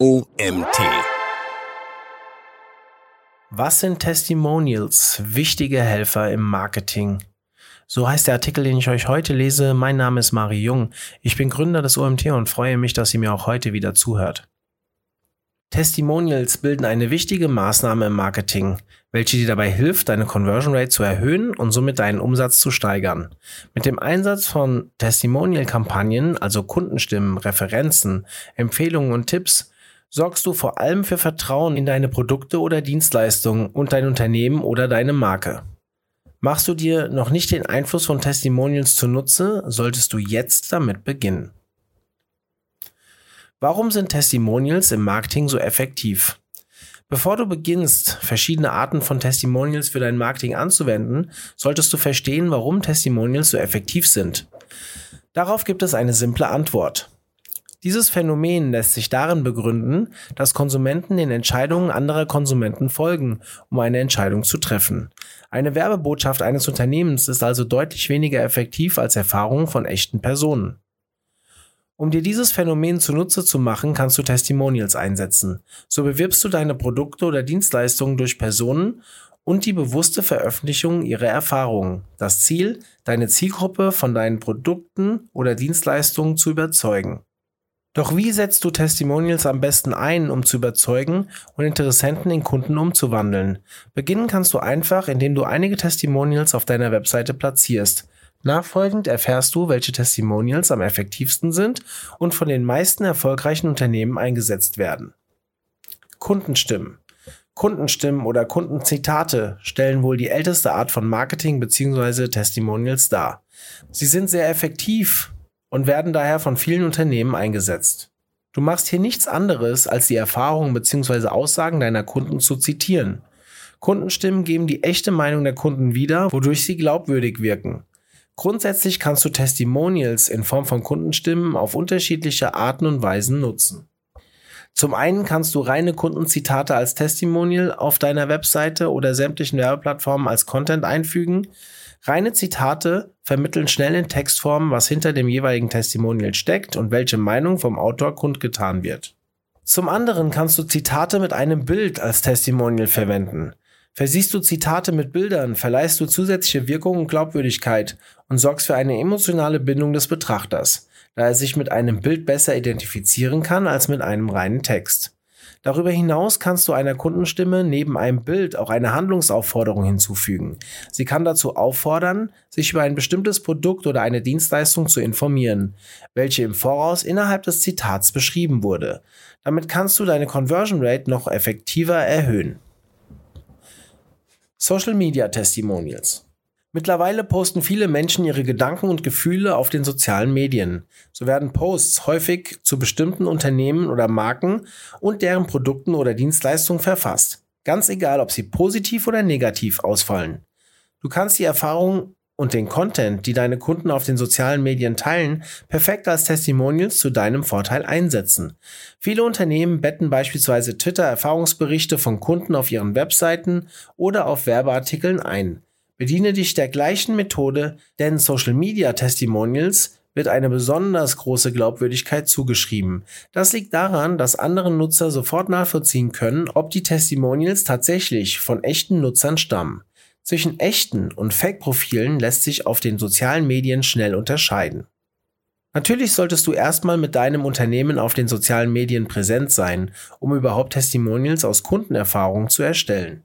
OMT. Was sind Testimonials? Wichtige Helfer im Marketing. So heißt der Artikel, den ich euch heute lese. Mein Name ist Mari Jung. Ich bin Gründer des OMT und freue mich, dass ihr mir auch heute wieder zuhört. Testimonials bilden eine wichtige Maßnahme im Marketing, welche dir dabei hilft, deine Conversion Rate zu erhöhen und somit deinen Umsatz zu steigern. Mit dem Einsatz von Testimonial-Kampagnen, also Kundenstimmen, Referenzen, Empfehlungen und Tipps, sorgst du vor allem für Vertrauen in deine Produkte oder Dienstleistungen und dein Unternehmen oder deine Marke. Machst du dir noch nicht den Einfluss von Testimonials zunutze, solltest du jetzt damit beginnen. Warum sind Testimonials im Marketing so effektiv? Bevor du beginnst, verschiedene Arten von Testimonials für dein Marketing anzuwenden, solltest du verstehen, warum Testimonials so effektiv sind. Darauf gibt es eine simple Antwort. Dieses Phänomen lässt sich darin begründen, dass Konsumenten den Entscheidungen anderer Konsumenten folgen, um eine Entscheidung zu treffen. Eine Werbebotschaft eines Unternehmens ist also deutlich weniger effektiv als Erfahrungen von echten Personen. Um dir dieses Phänomen zunutze zu machen, kannst du Testimonials einsetzen. So bewirbst du deine Produkte oder Dienstleistungen durch Personen und die bewusste Veröffentlichung ihrer Erfahrungen. Das Ziel, deine Zielgruppe von deinen Produkten oder Dienstleistungen zu überzeugen. Doch wie setzt du Testimonials am besten ein, um zu überzeugen und Interessenten in Kunden umzuwandeln? Beginnen kannst du einfach, indem du einige Testimonials auf deiner Webseite platzierst. Nachfolgend erfährst du, welche Testimonials am effektivsten sind und von den meisten erfolgreichen Unternehmen eingesetzt werden. Kundenstimmen. Kundenstimmen oder Kundenzitate stellen wohl die älteste Art von Marketing bzw. Testimonials dar. Sie sind sehr effektiv und werden daher von vielen Unternehmen eingesetzt. Du machst hier nichts anderes, als die Erfahrungen bzw. Aussagen deiner Kunden zu zitieren. Kundenstimmen geben die echte Meinung der Kunden wieder, wodurch sie glaubwürdig wirken. Grundsätzlich kannst du Testimonials in Form von Kundenstimmen auf unterschiedliche Arten und Weisen nutzen. Zum einen kannst du reine Kundenzitate als Testimonial auf deiner Webseite oder sämtlichen Werbeplattformen als Content einfügen. Reine Zitate vermitteln schnell in Textform, was hinter dem jeweiligen Testimonial steckt und welche Meinung vom Autor kundgetan wird. Zum anderen kannst du Zitate mit einem Bild als Testimonial verwenden. Versiehst du Zitate mit Bildern, verleihst du zusätzliche Wirkung und Glaubwürdigkeit und sorgst für eine emotionale Bindung des Betrachters, da er sich mit einem Bild besser identifizieren kann als mit einem reinen Text. Darüber hinaus kannst du einer Kundenstimme neben einem Bild auch eine Handlungsaufforderung hinzufügen. Sie kann dazu auffordern, sich über ein bestimmtes Produkt oder eine Dienstleistung zu informieren, welche im Voraus innerhalb des Zitats beschrieben wurde. Damit kannst du deine Conversion Rate noch effektiver erhöhen. Social Media Testimonials. Mittlerweile posten viele Menschen ihre Gedanken und Gefühle auf den sozialen Medien. So werden Posts häufig zu bestimmten Unternehmen oder Marken und deren Produkten oder Dienstleistungen verfasst. Ganz egal, ob sie positiv oder negativ ausfallen. Du kannst die Erfahrung und den Content, die deine Kunden auf den sozialen Medien teilen, perfekt als Testimonials zu deinem Vorteil einsetzen. Viele Unternehmen betten beispielsweise Twitter-Erfahrungsberichte von Kunden auf ihren Webseiten oder auf Werbeartikeln ein. Bediene dich der gleichen Methode, denn Social Media Testimonials wird eine besonders große Glaubwürdigkeit zugeschrieben. Das liegt daran, dass andere Nutzer sofort nachvollziehen können, ob die Testimonials tatsächlich von echten Nutzern stammen. Zwischen echten und Fake-Profilen lässt sich auf den sozialen Medien schnell unterscheiden. Natürlich solltest du erstmal mit deinem Unternehmen auf den sozialen Medien präsent sein, um überhaupt Testimonials aus Kundenerfahrungen zu erstellen.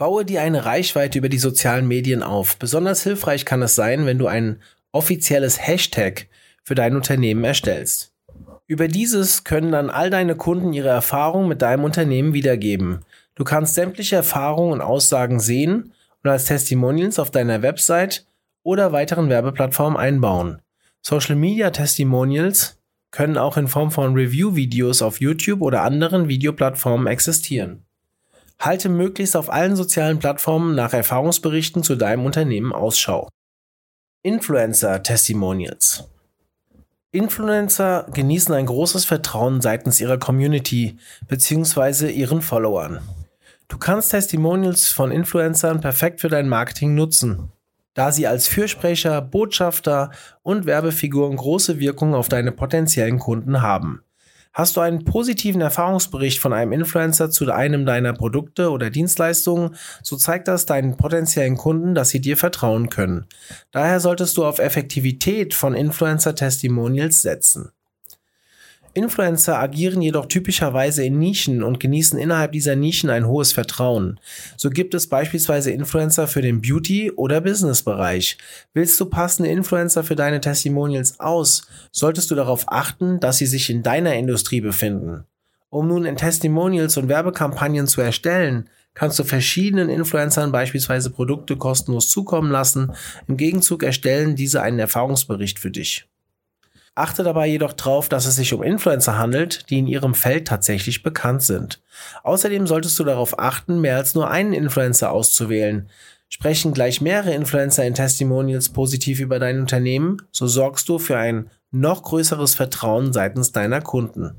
Baue dir eine Reichweite über die sozialen Medien auf. Besonders hilfreich kann es sein, wenn du ein offizielles Hashtag für dein Unternehmen erstellst. Über dieses können dann all deine Kunden ihre Erfahrungen mit deinem Unternehmen wiedergeben. Du kannst sämtliche Erfahrungen und Aussagen sehen und als Testimonials auf deiner Website oder weiteren Werbeplattformen einbauen. Social Media Testimonials können auch in Form von Review-Videos auf YouTube oder anderen Videoplattformen existieren. Halte möglichst auf allen sozialen Plattformen nach Erfahrungsberichten zu deinem Unternehmen Ausschau. Influencer Testimonials Influencer genießen ein großes Vertrauen seitens ihrer Community bzw. ihren Followern. Du kannst Testimonials von Influencern perfekt für dein Marketing nutzen, da sie als Fürsprecher, Botschafter und Werbefiguren große Wirkung auf deine potenziellen Kunden haben. Hast du einen positiven Erfahrungsbericht von einem Influencer zu einem deiner Produkte oder Dienstleistungen, so zeigt das deinen potenziellen Kunden, dass sie dir vertrauen können. Daher solltest du auf Effektivität von Influencer-Testimonials setzen. Influencer agieren jedoch typischerweise in Nischen und genießen innerhalb dieser Nischen ein hohes Vertrauen. So gibt es beispielsweise Influencer für den Beauty- oder Business-Bereich. Willst du passende Influencer für deine Testimonials aus, solltest du darauf achten, dass sie sich in deiner Industrie befinden. Um nun in Testimonials und Werbekampagnen zu erstellen, kannst du verschiedenen Influencern beispielsweise Produkte kostenlos zukommen lassen. Im Gegenzug erstellen diese einen Erfahrungsbericht für dich. Achte dabei jedoch darauf, dass es sich um Influencer handelt, die in ihrem Feld tatsächlich bekannt sind. Außerdem solltest du darauf achten, mehr als nur einen Influencer auszuwählen. Sprechen gleich mehrere Influencer in Testimonials positiv über dein Unternehmen, so sorgst du für ein noch größeres Vertrauen seitens deiner Kunden.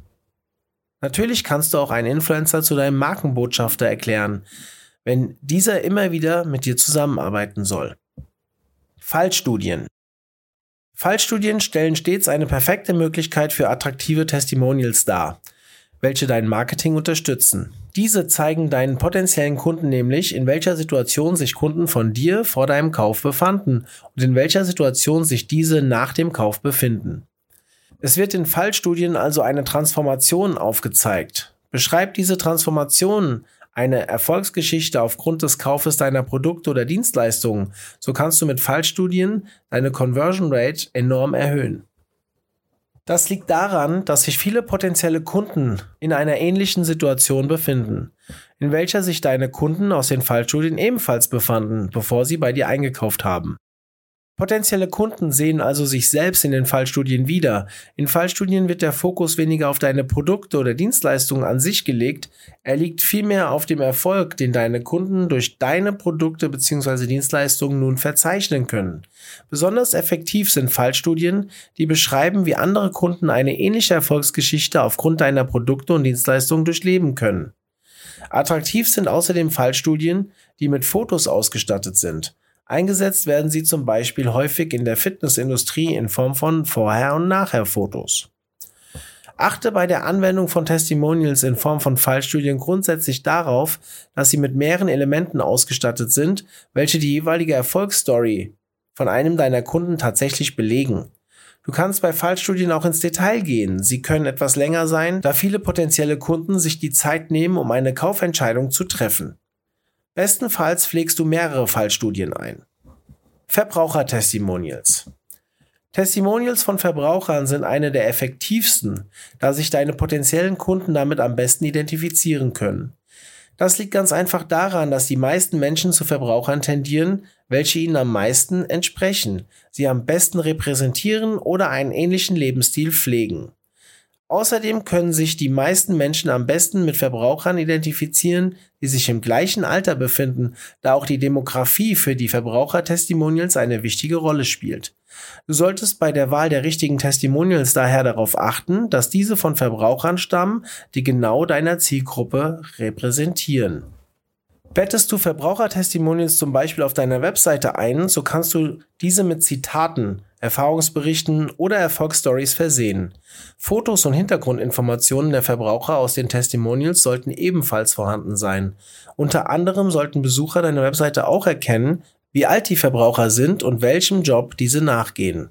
Natürlich kannst du auch einen Influencer zu deinem Markenbotschafter erklären, wenn dieser immer wieder mit dir zusammenarbeiten soll. Fallstudien. Fallstudien stellen stets eine perfekte Möglichkeit für attraktive Testimonials dar, welche dein Marketing unterstützen. Diese zeigen deinen potenziellen Kunden nämlich, in welcher Situation sich Kunden von dir vor deinem Kauf befanden und in welcher Situation sich diese nach dem Kauf befinden. Es wird in Fallstudien also eine Transformation aufgezeigt. Beschreib diese Transformation eine Erfolgsgeschichte aufgrund des Kaufes deiner Produkte oder Dienstleistungen, so kannst du mit Fallstudien deine Conversion Rate enorm erhöhen. Das liegt daran, dass sich viele potenzielle Kunden in einer ähnlichen Situation befinden, in welcher sich deine Kunden aus den Fallstudien ebenfalls befanden, bevor sie bei dir eingekauft haben. Potenzielle Kunden sehen also sich selbst in den Fallstudien wieder. In Fallstudien wird der Fokus weniger auf deine Produkte oder Dienstleistungen an sich gelegt, er liegt vielmehr auf dem Erfolg, den deine Kunden durch deine Produkte bzw. Dienstleistungen nun verzeichnen können. Besonders effektiv sind Fallstudien, die beschreiben, wie andere Kunden eine ähnliche Erfolgsgeschichte aufgrund deiner Produkte und Dienstleistungen durchleben können. Attraktiv sind außerdem Fallstudien, die mit Fotos ausgestattet sind. Eingesetzt werden sie zum Beispiel häufig in der Fitnessindustrie in Form von Vorher- und Nachher-Fotos. Achte bei der Anwendung von Testimonials in Form von Fallstudien grundsätzlich darauf, dass sie mit mehreren Elementen ausgestattet sind, welche die jeweilige Erfolgsstory von einem deiner Kunden tatsächlich belegen. Du kannst bei Fallstudien auch ins Detail gehen. Sie können etwas länger sein, da viele potenzielle Kunden sich die Zeit nehmen, um eine Kaufentscheidung zu treffen. Bestenfalls pflegst du mehrere Fallstudien ein. Verbrauchertestimonials. Testimonials von Verbrauchern sind eine der effektivsten, da sich deine potenziellen Kunden damit am besten identifizieren können. Das liegt ganz einfach daran, dass die meisten Menschen zu Verbrauchern tendieren, welche ihnen am meisten entsprechen, sie am besten repräsentieren oder einen ähnlichen Lebensstil pflegen. Außerdem können sich die meisten Menschen am besten mit Verbrauchern identifizieren, die sich im gleichen Alter befinden, da auch die Demografie für die Verbrauchertestimonials eine wichtige Rolle spielt. Du solltest bei der Wahl der richtigen Testimonials daher darauf achten, dass diese von Verbrauchern stammen, die genau deiner Zielgruppe repräsentieren. Bettest du Verbrauchertestimonials zum Beispiel auf deiner Webseite ein, so kannst du diese mit Zitaten, Erfahrungsberichten oder Erfolgsstories versehen. Fotos und Hintergrundinformationen der Verbraucher aus den Testimonials sollten ebenfalls vorhanden sein. Unter anderem sollten Besucher deiner Webseite auch erkennen, wie alt die Verbraucher sind und welchem Job diese nachgehen.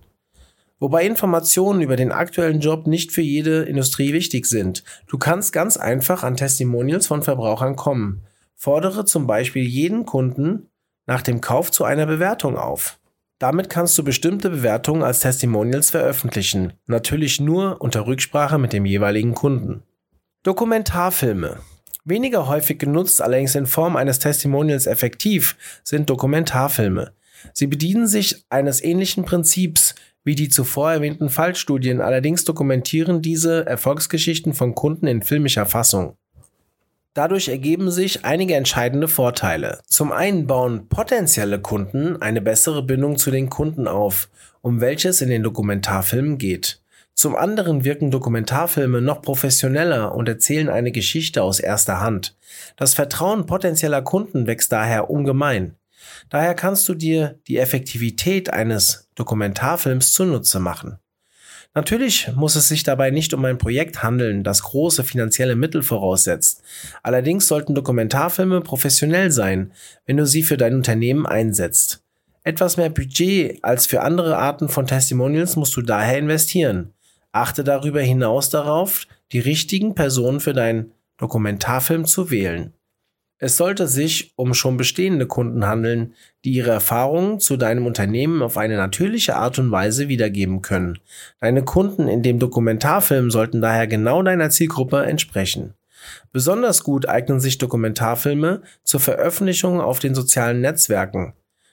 Wobei Informationen über den aktuellen Job nicht für jede Industrie wichtig sind. Du kannst ganz einfach an Testimonials von Verbrauchern kommen. Fordere zum Beispiel jeden Kunden nach dem Kauf zu einer Bewertung auf. Damit kannst du bestimmte Bewertungen als Testimonials veröffentlichen, natürlich nur unter Rücksprache mit dem jeweiligen Kunden. Dokumentarfilme. Weniger häufig genutzt, allerdings in Form eines Testimonials effektiv, sind Dokumentarfilme. Sie bedienen sich eines ähnlichen Prinzips wie die zuvor erwähnten Fallstudien, allerdings dokumentieren diese Erfolgsgeschichten von Kunden in filmischer Fassung. Dadurch ergeben sich einige entscheidende Vorteile. Zum einen bauen potenzielle Kunden eine bessere Bindung zu den Kunden auf, um welches in den Dokumentarfilmen geht. Zum anderen wirken Dokumentarfilme noch professioneller und erzählen eine Geschichte aus erster Hand. Das Vertrauen potenzieller Kunden wächst daher ungemein. Daher kannst du dir die Effektivität eines Dokumentarfilms zunutze machen. Natürlich muss es sich dabei nicht um ein Projekt handeln, das große finanzielle Mittel voraussetzt. Allerdings sollten Dokumentarfilme professionell sein, wenn du sie für dein Unternehmen einsetzt. Etwas mehr Budget als für andere Arten von Testimonials musst du daher investieren. Achte darüber hinaus darauf, die richtigen Personen für deinen Dokumentarfilm zu wählen. Es sollte sich um schon bestehende Kunden handeln, die ihre Erfahrungen zu deinem Unternehmen auf eine natürliche Art und Weise wiedergeben können. Deine Kunden in dem Dokumentarfilm sollten daher genau deiner Zielgruppe entsprechen. Besonders gut eignen sich Dokumentarfilme zur Veröffentlichung auf den sozialen Netzwerken.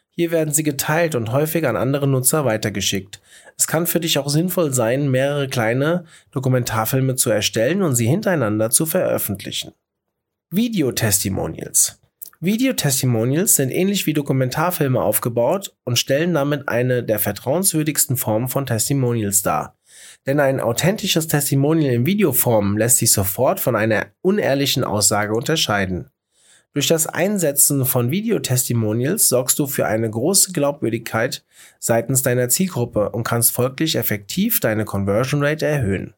Hier werden sie geteilt und häufig an andere Nutzer weitergeschickt. Es kann für dich auch sinnvoll sein, mehrere kleine Dokumentarfilme zu erstellen und sie hintereinander zu veröffentlichen. Videotestimonials. Videotestimonials sind ähnlich wie Dokumentarfilme aufgebaut und stellen damit eine der vertrauenswürdigsten Formen von Testimonials dar. Denn ein authentisches Testimonial in Videoform lässt sich sofort von einer unehrlichen Aussage unterscheiden. Durch das Einsetzen von Videotestimonials sorgst du für eine große Glaubwürdigkeit seitens deiner Zielgruppe und kannst folglich effektiv deine Conversion Rate erhöhen.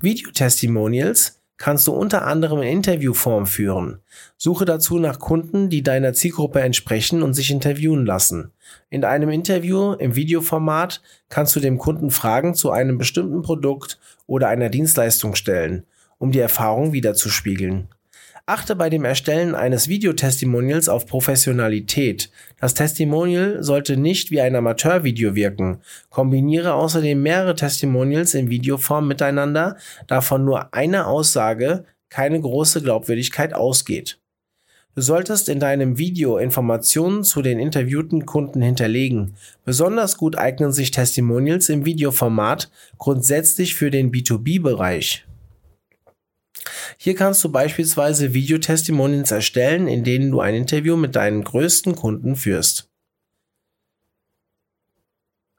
Videotestimonials kannst du unter anderem in Interviewform führen. Suche dazu nach Kunden, die deiner Zielgruppe entsprechen und sich interviewen lassen. In einem Interview im Videoformat kannst du dem Kunden Fragen zu einem bestimmten Produkt oder einer Dienstleistung stellen, um die Erfahrung wiederzuspiegeln. Achte bei dem Erstellen eines Videotestimonials auf Professionalität. Das Testimonial sollte nicht wie ein Amateurvideo wirken. Kombiniere außerdem mehrere Testimonials in Videoform miteinander, da von nur einer Aussage keine große Glaubwürdigkeit ausgeht. Du solltest in deinem Video Informationen zu den interviewten Kunden hinterlegen. Besonders gut eignen sich Testimonials im Videoformat grundsätzlich für den B2B-Bereich. Hier kannst du beispielsweise Videotestimonials erstellen, in denen du ein Interview mit deinen größten Kunden führst.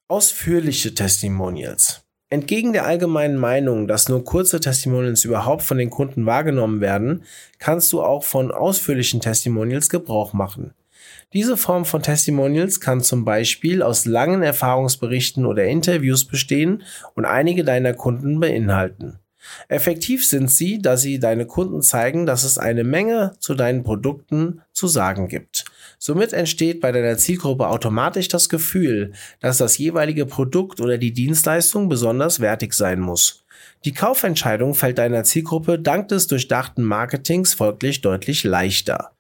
Ausführliche Testimonials. Entgegen der allgemeinen Meinung, dass nur kurze Testimonials überhaupt von den Kunden wahrgenommen werden, kannst du auch von ausführlichen Testimonials Gebrauch machen. Diese Form von Testimonials kann zum Beispiel aus langen Erfahrungsberichten oder Interviews bestehen und einige deiner Kunden beinhalten. Effektiv sind sie, da sie deine Kunden zeigen, dass es eine Menge zu deinen Produkten zu sagen gibt. Somit entsteht bei deiner Zielgruppe automatisch das Gefühl, dass das jeweilige Produkt oder die Dienstleistung besonders wertig sein muss. Die Kaufentscheidung fällt deiner Zielgruppe dank des durchdachten Marketings folglich deutlich leichter.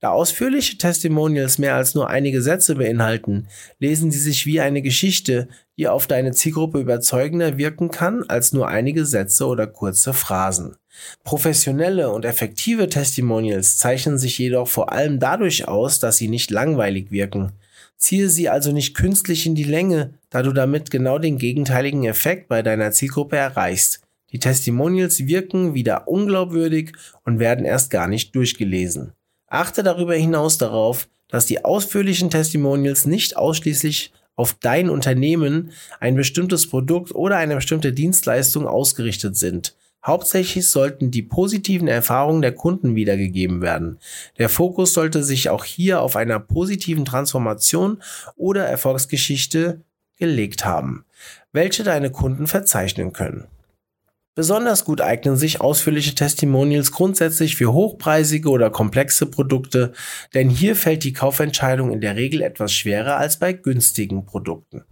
Da ausführliche Testimonials mehr als nur einige Sätze beinhalten, lesen sie sich wie eine Geschichte, die auf deine Zielgruppe überzeugender wirken kann als nur einige Sätze oder kurze Phrasen. Professionelle und effektive Testimonials zeichnen sich jedoch vor allem dadurch aus, dass sie nicht langweilig wirken. Ziehe sie also nicht künstlich in die Länge, da du damit genau den gegenteiligen Effekt bei deiner Zielgruppe erreichst. Die Testimonials wirken wieder unglaubwürdig und werden erst gar nicht durchgelesen. Achte darüber hinaus darauf, dass die ausführlichen Testimonials nicht ausschließlich auf dein Unternehmen, ein bestimmtes Produkt oder eine bestimmte Dienstleistung ausgerichtet sind. Hauptsächlich sollten die positiven Erfahrungen der Kunden wiedergegeben werden. Der Fokus sollte sich auch hier auf einer positiven Transformation oder Erfolgsgeschichte gelegt haben, welche deine Kunden verzeichnen können. Besonders gut eignen sich ausführliche Testimonials grundsätzlich für hochpreisige oder komplexe Produkte, denn hier fällt die Kaufentscheidung in der Regel etwas schwerer als bei günstigen Produkten.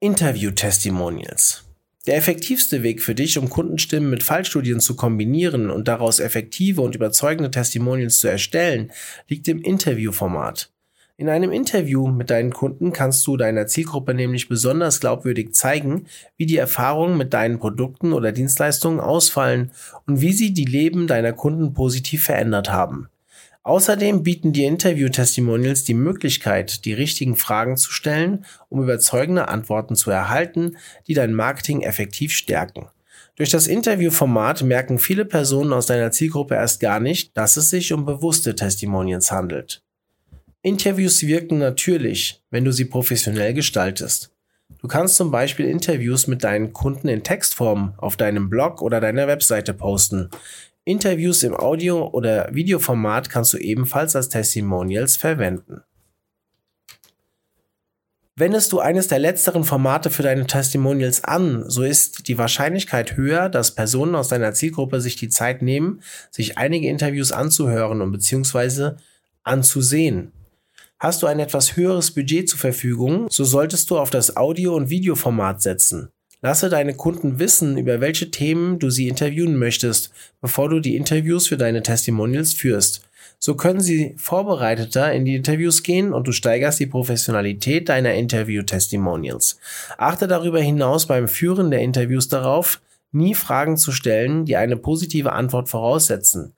Interview-Testimonials. Der effektivste Weg für dich, um Kundenstimmen mit Fallstudien zu kombinieren und daraus effektive und überzeugende Testimonials zu erstellen, liegt im Interviewformat. In einem Interview mit deinen Kunden kannst du deiner Zielgruppe nämlich besonders glaubwürdig zeigen, wie die Erfahrungen mit deinen Produkten oder Dienstleistungen ausfallen und wie sie die Leben deiner Kunden positiv verändert haben. Außerdem bieten die Interview-Testimonials die Möglichkeit, die richtigen Fragen zu stellen, um überzeugende Antworten zu erhalten, die dein Marketing effektiv stärken. Durch das Interviewformat merken viele Personen aus deiner Zielgruppe erst gar nicht, dass es sich um bewusste Testimonials handelt. Interviews wirken natürlich, wenn du sie professionell gestaltest. Du kannst zum Beispiel Interviews mit deinen Kunden in Textform auf deinem Blog oder deiner Webseite posten. Interviews im Audio- oder Videoformat kannst du ebenfalls als Testimonials verwenden. Wendest du eines der letzteren Formate für deine Testimonials an, so ist die Wahrscheinlichkeit höher, dass Personen aus deiner Zielgruppe sich die Zeit nehmen, sich einige Interviews anzuhören und beziehungsweise anzusehen. Hast du ein etwas höheres Budget zur Verfügung, so solltest du auf das Audio- und Videoformat setzen. Lasse deine Kunden wissen, über welche Themen du sie interviewen möchtest, bevor du die Interviews für deine Testimonials führst. So können sie vorbereiteter in die Interviews gehen und du steigerst die Professionalität deiner Interview-Testimonials. Achte darüber hinaus beim Führen der Interviews darauf, nie Fragen zu stellen, die eine positive Antwort voraussetzen.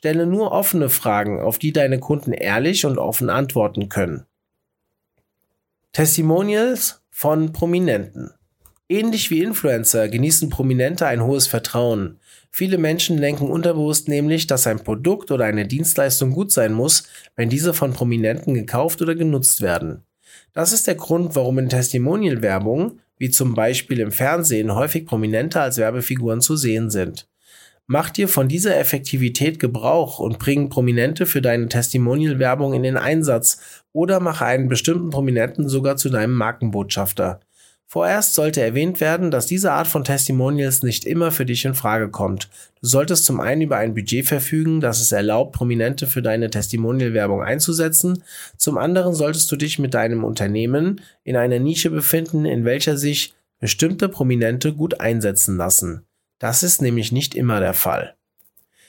Stelle nur offene Fragen, auf die deine Kunden ehrlich und offen antworten können. Testimonials von Prominenten. Ähnlich wie Influencer genießen Prominente ein hohes Vertrauen. Viele Menschen denken unterbewusst nämlich, dass ein Produkt oder eine Dienstleistung gut sein muss, wenn diese von Prominenten gekauft oder genutzt werden. Das ist der Grund, warum in Testimonial-Werbung, wie zum Beispiel im Fernsehen, häufig Prominente als Werbefiguren zu sehen sind. Mach dir von dieser Effektivität Gebrauch und bring Prominente für deine Testimonial-Werbung in den Einsatz oder mache einen bestimmten Prominenten sogar zu deinem Markenbotschafter. Vorerst sollte erwähnt werden, dass diese Art von Testimonials nicht immer für dich in Frage kommt. Du solltest zum einen über ein Budget verfügen, das es erlaubt, Prominente für deine Testimonial-Werbung einzusetzen. Zum anderen solltest du dich mit deinem Unternehmen in einer Nische befinden, in welcher sich bestimmte Prominente gut einsetzen lassen. Das ist nämlich nicht immer der Fall.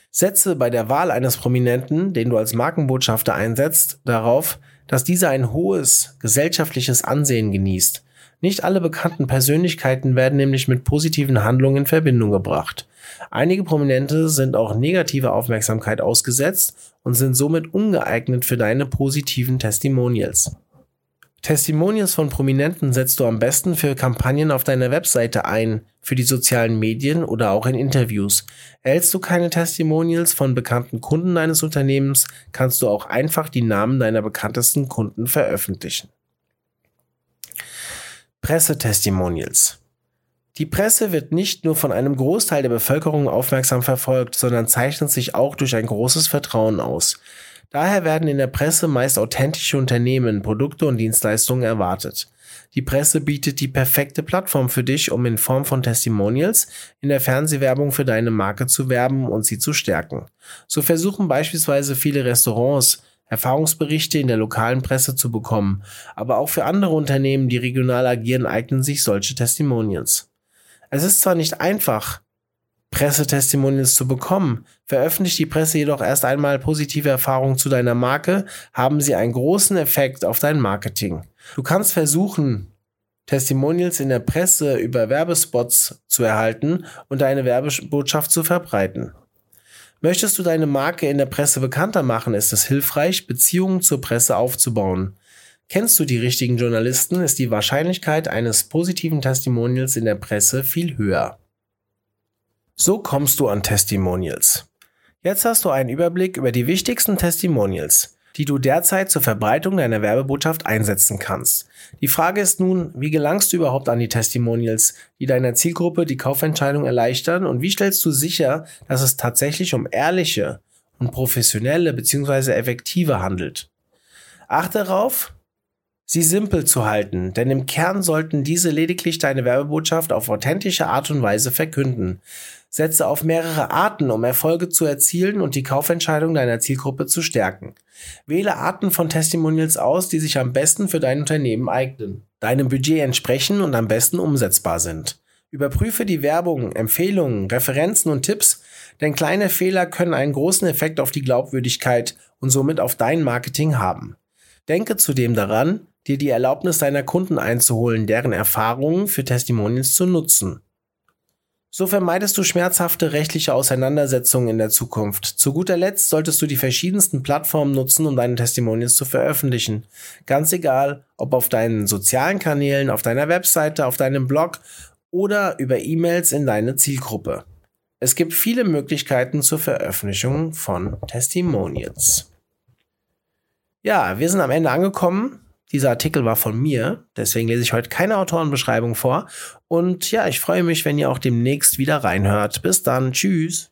Setze bei der Wahl eines Prominenten, den du als Markenbotschafter einsetzt, darauf, dass dieser ein hohes gesellschaftliches Ansehen genießt. Nicht alle bekannten Persönlichkeiten werden nämlich mit positiven Handlungen in Verbindung gebracht. Einige Prominente sind auch negative Aufmerksamkeit ausgesetzt und sind somit ungeeignet für deine positiven Testimonials. Testimonials von Prominenten setzt du am besten für Kampagnen auf deiner Webseite ein, für die sozialen Medien oder auch in Interviews. Erhältst du keine Testimonials von bekannten Kunden deines Unternehmens, kannst du auch einfach die Namen deiner bekanntesten Kunden veröffentlichen. Pressetestimonials. Die Presse wird nicht nur von einem Großteil der Bevölkerung aufmerksam verfolgt, sondern zeichnet sich auch durch ein großes Vertrauen aus. Daher werden in der Presse meist authentische Unternehmen, Produkte und Dienstleistungen erwartet. Die Presse bietet die perfekte Plattform für dich, um in Form von Testimonials in der Fernsehwerbung für deine Marke zu werben und sie zu stärken. So versuchen beispielsweise viele Restaurants, Erfahrungsberichte in der lokalen Presse zu bekommen, aber auch für andere Unternehmen, die regional agieren, eignen sich solche Testimonials. Es ist zwar nicht einfach, Pressetestimonials zu bekommen, veröffentlicht die Presse jedoch erst einmal positive Erfahrungen zu deiner Marke, haben sie einen großen Effekt auf dein Marketing. Du kannst versuchen, Testimonials in der Presse über Werbespots zu erhalten und deine Werbebotschaft zu verbreiten. Möchtest du deine Marke in der Presse bekannter machen, ist es hilfreich, Beziehungen zur Presse aufzubauen. Kennst du die richtigen Journalisten, ist die Wahrscheinlichkeit eines positiven Testimonials in der Presse viel höher. So kommst du an Testimonials. Jetzt hast du einen Überblick über die wichtigsten Testimonials die du derzeit zur Verbreitung deiner Werbebotschaft einsetzen kannst. Die Frage ist nun, wie gelangst du überhaupt an die Testimonials, die deiner Zielgruppe die Kaufentscheidung erleichtern und wie stellst du sicher, dass es tatsächlich um ehrliche und professionelle bzw. effektive handelt? Achte darauf, sie simpel zu halten, denn im Kern sollten diese lediglich deine Werbebotschaft auf authentische Art und Weise verkünden. Setze auf mehrere Arten, um Erfolge zu erzielen und die Kaufentscheidung deiner Zielgruppe zu stärken. Wähle Arten von Testimonials aus, die sich am besten für dein Unternehmen eignen, deinem Budget entsprechen und am besten umsetzbar sind. Überprüfe die Werbung, Empfehlungen, Referenzen und Tipps, denn kleine Fehler können einen großen Effekt auf die Glaubwürdigkeit und somit auf dein Marketing haben. Denke zudem daran, dir die Erlaubnis deiner Kunden einzuholen, deren Erfahrungen für Testimonials zu nutzen. So vermeidest du schmerzhafte rechtliche Auseinandersetzungen in der Zukunft. Zu guter Letzt solltest du die verschiedensten Plattformen nutzen, um deine Testimonials zu veröffentlichen. Ganz egal, ob auf deinen sozialen Kanälen, auf deiner Webseite, auf deinem Blog oder über E-Mails in deine Zielgruppe. Es gibt viele Möglichkeiten zur Veröffentlichung von Testimonials. Ja, wir sind am Ende angekommen. Dieser Artikel war von mir, deswegen lese ich heute keine Autorenbeschreibung vor. Und ja, ich freue mich, wenn ihr auch demnächst wieder reinhört. Bis dann, tschüss.